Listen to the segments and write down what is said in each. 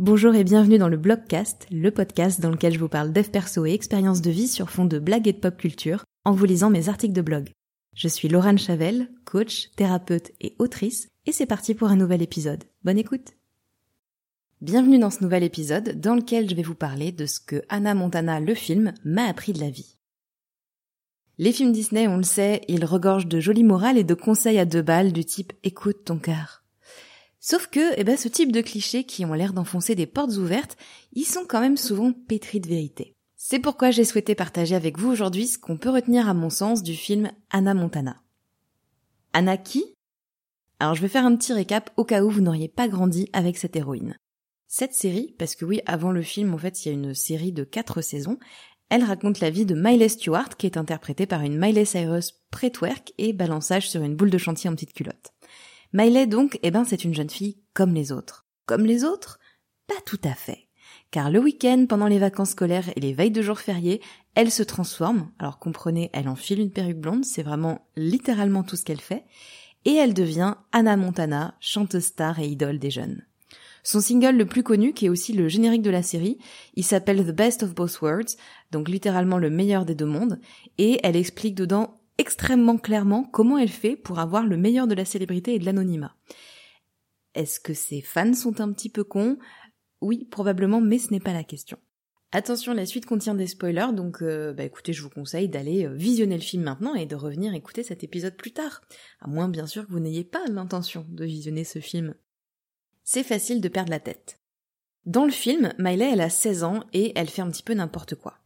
Bonjour et bienvenue dans le Blogcast, le podcast dans lequel je vous parle dev perso et expériences de vie sur fond de blagues et de pop culture en vous lisant mes articles de blog. Je suis Laurent Chavel, coach, thérapeute et autrice, et c'est parti pour un nouvel épisode. Bonne écoute Bienvenue dans ce nouvel épisode dans lequel je vais vous parler de ce que Anna Montana, le film, m'a appris de la vie. Les films Disney, on le sait, ils regorgent de jolies morales et de conseils à deux balles du type écoute ton cœur. Sauf que, eh ben, ce type de clichés qui ont l'air d'enfoncer des portes ouvertes, ils sont quand même souvent pétris de vérité. C'est pourquoi j'ai souhaité partager avec vous aujourd'hui ce qu'on peut retenir à mon sens du film Anna Montana. Anna qui? Alors je vais faire un petit récap au cas où vous n'auriez pas grandi avec cette héroïne. Cette série, parce que oui, avant le film, en fait, il y a une série de quatre saisons, elle raconte la vie de Miley Stewart, qui est interprétée par une Miley Cyrus pré-twerk et balançage sur une boule de chantier en petite culotte. Miley donc, eh ben c'est une jeune fille comme les autres. Comme les autres? Pas tout à fait. Car le week-end, pendant les vacances scolaires et les veilles de jours fériés, elle se transforme. Alors comprenez, elle enfile une perruque blonde, c'est vraiment littéralement tout ce qu'elle fait. Et elle devient Anna Montana, chanteuse star et idole des jeunes. Son single le plus connu, qui est aussi le générique de la série, il s'appelle The Best of Both Worlds, donc littéralement le meilleur des deux mondes, et elle explique dedans extrêmement clairement comment elle fait pour avoir le meilleur de la célébrité et de l'anonymat. Est-ce que ses fans sont un petit peu cons? Oui, probablement, mais ce n'est pas la question. Attention, la suite contient des spoilers, donc euh, bah écoutez, je vous conseille d'aller euh, visionner le film maintenant et de revenir écouter cet épisode plus tard. À moins bien sûr que vous n'ayez pas l'intention de visionner ce film. C'est facile de perdre la tête. Dans le film, Miley elle a 16 ans et elle fait un petit peu n'importe quoi.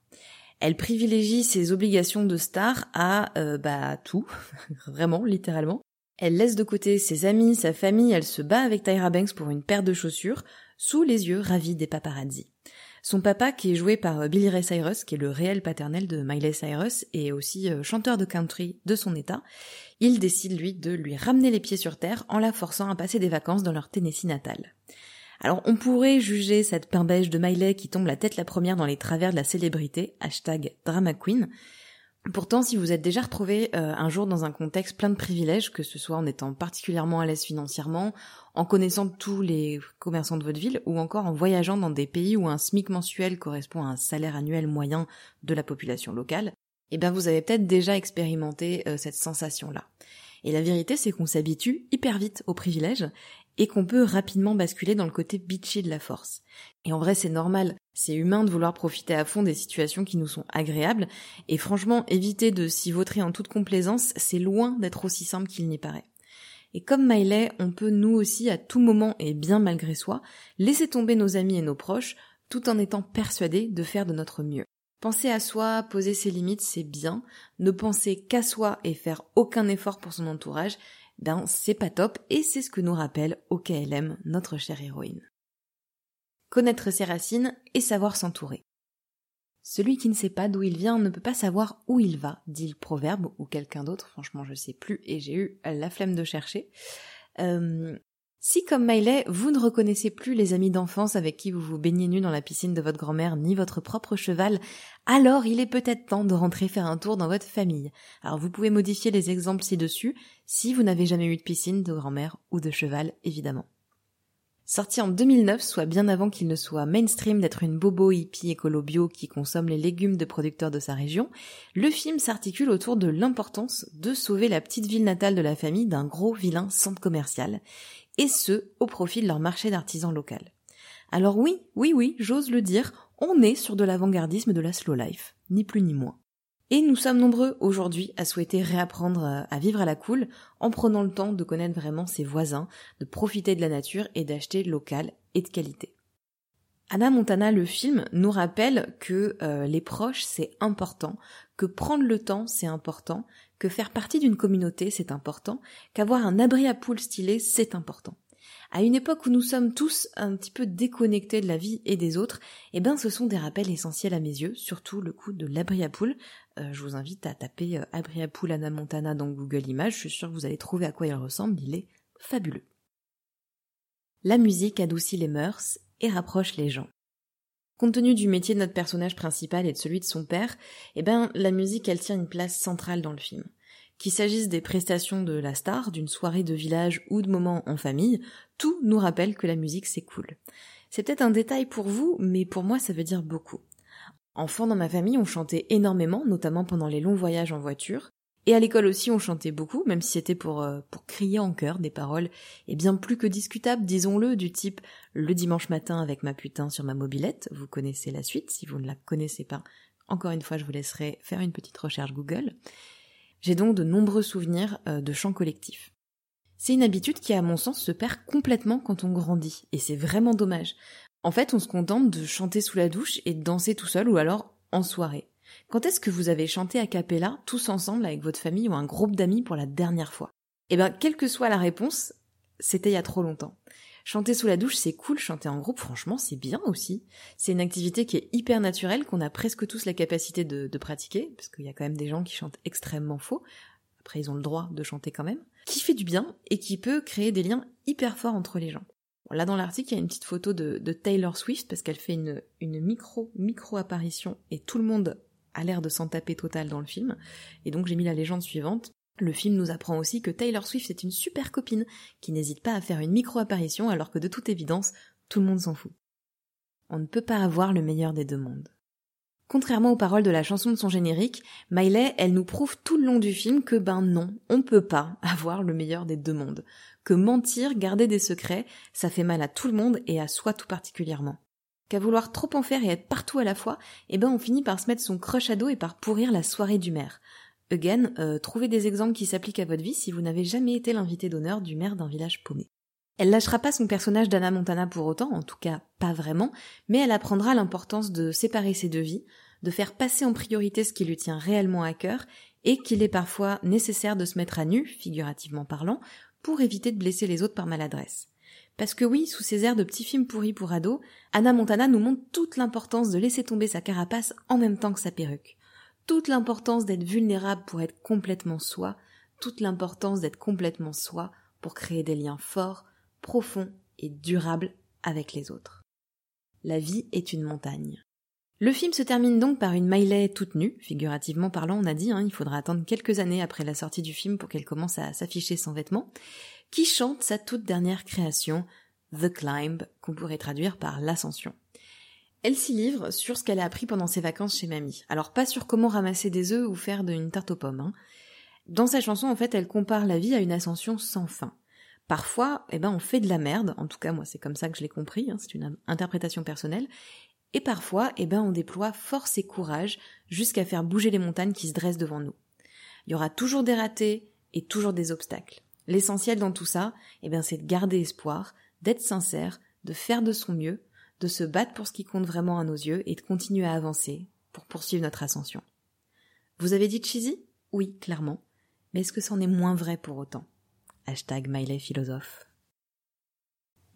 Elle privilégie ses obligations de star à euh, bah tout, vraiment littéralement. Elle laisse de côté ses amis, sa famille, elle se bat avec Tyra Banks pour une paire de chaussures, sous les yeux ravis des paparazzi. Son papa, qui est joué par euh, Billy Ray Cyrus, qui est le réel paternel de Miley Cyrus et aussi euh, chanteur de country de son état, il décide lui de lui ramener les pieds sur terre en la forçant à passer des vacances dans leur Tennessee natal. Alors on pourrait juger cette pimbèche de Miley qui tombe la tête la première dans les travers de la célébrité, hashtag drama queen. Pourtant, si vous êtes déjà retrouvé euh, un jour dans un contexte plein de privilèges, que ce soit en étant particulièrement à l'aise financièrement, en connaissant tous les commerçants de votre ville, ou encore en voyageant dans des pays où un SMIC mensuel correspond à un salaire annuel moyen de la population locale, eh bien vous avez peut-être déjà expérimenté euh, cette sensation-là. Et la vérité, c'est qu'on s'habitue hyper vite aux privilèges et qu'on peut rapidement basculer dans le côté bitchy de la force. Et en vrai, c'est normal, c'est humain de vouloir profiter à fond des situations qui nous sont agréables, et franchement, éviter de s'y vautrer en toute complaisance, c'est loin d'être aussi simple qu'il n'y paraît. Et comme Miley, on peut nous aussi, à tout moment et bien malgré soi, laisser tomber nos amis et nos proches, tout en étant persuadés de faire de notre mieux. Penser à soi, poser ses limites, c'est bien. Ne penser qu'à soi et faire aucun effort pour son entourage, ben c'est pas top et c'est ce que nous rappelle OKLM, notre chère héroïne. Connaître ses racines et savoir s'entourer. Celui qui ne sait pas d'où il vient ne peut pas savoir où il va, dit le proverbe, ou quelqu'un d'autre, franchement je sais plus, et j'ai eu la flemme de chercher. Euh, si, comme Miley, vous ne reconnaissez plus les amis d'enfance avec qui vous vous baignez nu dans la piscine de votre grand-mère, ni votre propre cheval, alors il est peut-être temps de rentrer faire un tour dans votre famille. Alors vous pouvez modifier les exemples ci-dessus, si vous n'avez jamais eu de piscine, de grand-mère ou de cheval, évidemment. Sorti en 2009, soit bien avant qu'il ne soit mainstream d'être une bobo hippie écolo bio qui consomme les légumes de producteurs de sa région, le film s'articule autour de l'importance de sauver la petite ville natale de la famille d'un gros vilain centre commercial, et ce, au profit de leur marché d'artisans local. Alors oui, oui, oui, j'ose le dire, on est sur de l'avant-gardisme de la slow life, ni plus ni moins. Et nous sommes nombreux aujourd'hui à souhaiter réapprendre euh, à vivre à la cool en prenant le temps de connaître vraiment ses voisins, de profiter de la nature et d'acheter local et de qualité. Anna Montana, le film, nous rappelle que euh, les proches, c'est important, que prendre le temps, c'est important, que faire partie d'une communauté, c'est important, qu'avoir un abri à poules stylé, c'est important. À une époque où nous sommes tous un petit peu déconnectés de la vie et des autres, eh ben ce sont des rappels essentiels à mes yeux, surtout le coup de l'abri à poules. Euh, je vous invite à taper euh, abri à poules Anna Montana dans Google Images, je suis sûre que vous allez trouver à quoi il ressemble, il est fabuleux. La musique adoucit les mœurs et rapproche les gens. Compte tenu du métier de notre personnage principal et de celui de son père, eh ben, la musique, elle tient une place centrale dans le film. Qu'il s'agisse des prestations de la star, d'une soirée de village ou de moments en famille, tout nous rappelle que la musique c'est cool. C'est peut-être un détail pour vous, mais pour moi ça veut dire beaucoup. Enfant dans ma famille, on chantait énormément, notamment pendant les longs voyages en voiture, et à l'école aussi, on chantait beaucoup, même si c'était pour, euh, pour crier en chœur des paroles, et bien plus que discutables, disons-le, du type le dimanche matin avec ma putain sur ma mobilette, vous connaissez la suite, si vous ne la connaissez pas, encore une fois, je vous laisserai faire une petite recherche Google. J'ai donc de nombreux souvenirs euh, de chants collectifs. C'est une habitude qui, à mon sens, se perd complètement quand on grandit, et c'est vraiment dommage. En fait, on se contente de chanter sous la douche et de danser tout seul ou alors en soirée. Quand est-ce que vous avez chanté a cappella tous ensemble avec votre famille ou un groupe d'amis pour la dernière fois? Eh bien, quelle que soit la réponse, c'était il y a trop longtemps. Chanter sous la douche, c'est cool, chanter en groupe, franchement, c'est bien aussi. C'est une activité qui est hyper naturelle, qu'on a presque tous la capacité de, pratiquer, parce qu'il y a quand même des gens qui chantent extrêmement faux. Après, ils ont le droit de chanter quand même. Qui fait du bien et qui peut créer des liens hyper forts entre les gens. là, dans l'article, il y a une petite photo de, Taylor Swift, parce qu'elle fait une, une micro, micro apparition et tout le monde l'air de s'en taper total dans le film. Et donc j'ai mis la légende suivante. Le film nous apprend aussi que Taylor Swift est une super copine qui n'hésite pas à faire une micro-apparition alors que de toute évidence, tout le monde s'en fout. On ne peut pas avoir le meilleur des deux mondes. Contrairement aux paroles de la chanson de son générique, Miley, elle nous prouve tout le long du film que ben non, on peut pas avoir le meilleur des deux mondes. Que mentir, garder des secrets, ça fait mal à tout le monde et à soi tout particulièrement qu'à vouloir trop en faire et être partout à la fois, eh ben on finit par se mettre son crush à dos et par pourrir la soirée du maire. Again, euh, trouvez des exemples qui s'appliquent à votre vie si vous n'avez jamais été l'invité d'honneur du maire d'un village paumé. Elle lâchera pas son personnage d'Anna Montana pour autant, en tout cas pas vraiment, mais elle apprendra l'importance de séparer ses deux vies, de faire passer en priorité ce qui lui tient réellement à cœur, et qu'il est parfois nécessaire de se mettre à nu, figurativement parlant, pour éviter de blesser les autres par maladresse. Parce que oui, sous ces airs de petits films pourris pour ados, Anna Montana nous montre toute l'importance de laisser tomber sa carapace en même temps que sa perruque. Toute l'importance d'être vulnérable pour être complètement soi, toute l'importance d'être complètement soi pour créer des liens forts, profonds et durables avec les autres. La vie est une montagne. Le film se termine donc par une Miley toute nue, figurativement parlant, on a dit, hein, il faudra attendre quelques années après la sortie du film pour qu'elle commence à s'afficher sans vêtements, qui chante sa toute dernière création, The Climb, qu'on pourrait traduire par l'ascension. Elle s'y livre sur ce qu'elle a appris pendant ses vacances chez mamie. Alors pas sur comment ramasser des œufs ou faire une tarte aux pommes. Hein. Dans sa chanson, en fait, elle compare la vie à une ascension sans fin. Parfois, eh ben, on fait de la merde. En tout cas, moi, c'est comme ça que je l'ai compris. Hein, c'est une interprétation personnelle. Et parfois, eh ben, on déploie force et courage jusqu'à faire bouger les montagnes qui se dressent devant nous. Il y aura toujours des ratés et toujours des obstacles. L'essentiel dans tout ça, eh bien, c'est de garder espoir, d'être sincère, de faire de son mieux, de se battre pour ce qui compte vraiment à nos yeux et de continuer à avancer pour poursuivre notre ascension. Vous avez dit cheesy? Oui, clairement. Mais est-ce que c'en est moins vrai pour autant? Hashtag Philosophe.